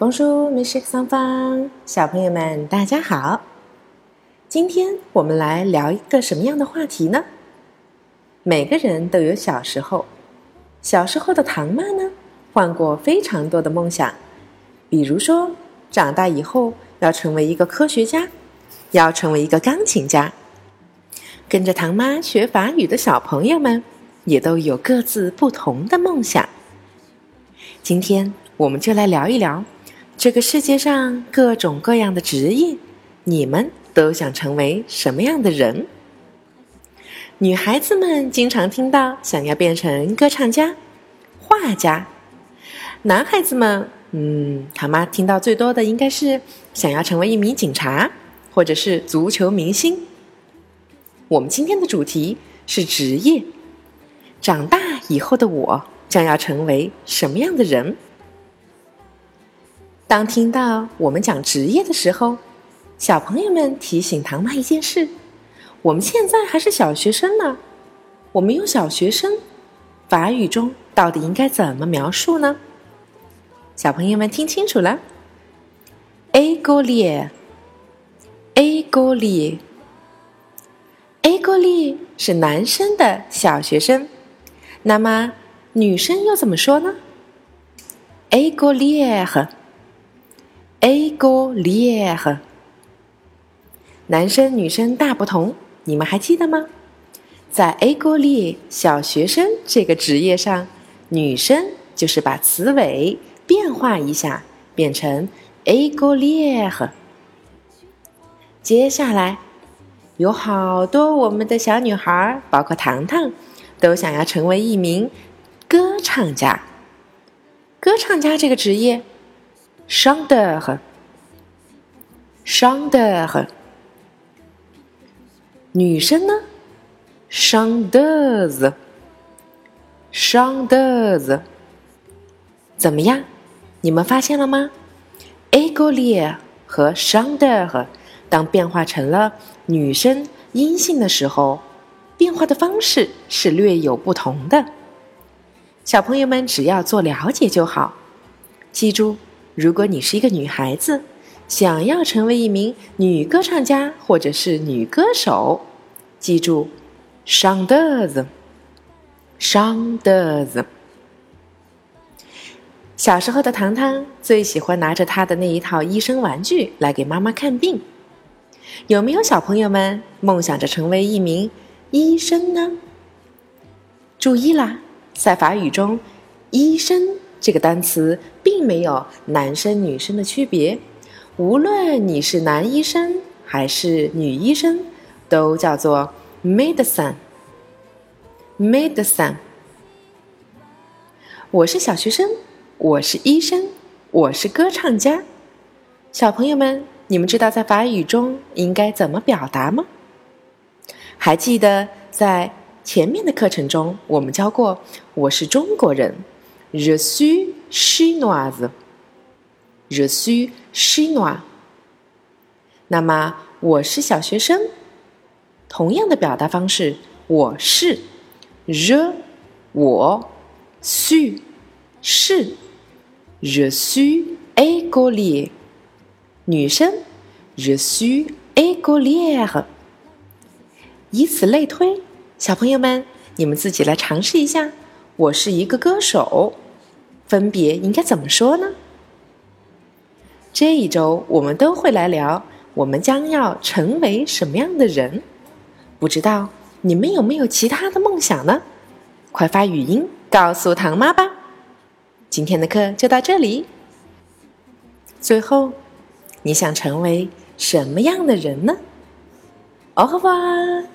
Bonjour, mes chers enfants，小朋友们，大家好。今天我们来聊一个什么样的话题呢？每个人都有小时候，小时候的唐妈呢，换过非常多的梦想，比如说长大以后要成为一个科学家，要成为一个钢琴家。跟着唐妈学法语的小朋友们，也都有各自不同的梦想。今天我们就来聊一聊。这个世界上各种各样的职业，你们都想成为什么样的人？女孩子们经常听到想要变成歌唱家、画家；男孩子们，嗯，他妈听到最多的应该是想要成为一名警察，或者是足球明星。我们今天的主题是职业。长大以后的我将要成为什么样的人？当听到我们讲职业的时候，小朋友们提醒唐妈一件事：我们现在还是小学生呢。我们用小学生法语中到底应该怎么描述呢？小朋友们听清楚了：a g o l i e a g o l i e a g o l i e 是男生的小学生。那么女生又怎么说呢 a a g o l i e r 男生女生大不同，你们还记得吗？在 a g o l i e r 小学生这个职业上，女生就是把词尾变化一下，变成 a g o l i e r。接下来有好多我们的小女孩，包括糖糖，都想要成为一名歌唱家。歌唱家这个职业。chanteur，chanteur，女生呢？chanteuse，chanteuse，怎么样？你们发现了吗 a g o l i e r 和 chanteur 当变化成了女生阴性的时候，变化的方式是略有不同的。小朋友们只要做了解就好，记住。如果你是一个女孩子，想要成为一名女歌唱家或者是女歌手，记住，chanteuse，chanteuse。小时候的糖糖最喜欢拿着他的那一套医生玩具来给妈妈看病。有没有小朋友们梦想着成为一名医生呢？注意啦，在法语中，医生。这个单词并没有男生女生的区别，无论你是男医生还是女医生，都叫做 medicine。medicine。我是小学生，我是医生，我是歌唱家。小朋友们，你们知道在法语中应该怎么表达吗？还记得在前面的课程中我们教过，我是中国人。Je suis chinoise. Je suis chinois. 那么我是小学生。同样的表达方式，我是 je 我 su，是 je suis écolier 女生 je suis écolière。以此类推，小朋友们，你们自己来尝试一下。我是一个歌手，分别应该怎么说呢？这一周我们都会来聊，我们将要成为什么样的人？不知道你们有没有其他的梦想呢？快发语音告诉唐妈吧！今天的课就到这里。最后，你想成为什么样的人呢？au revoir。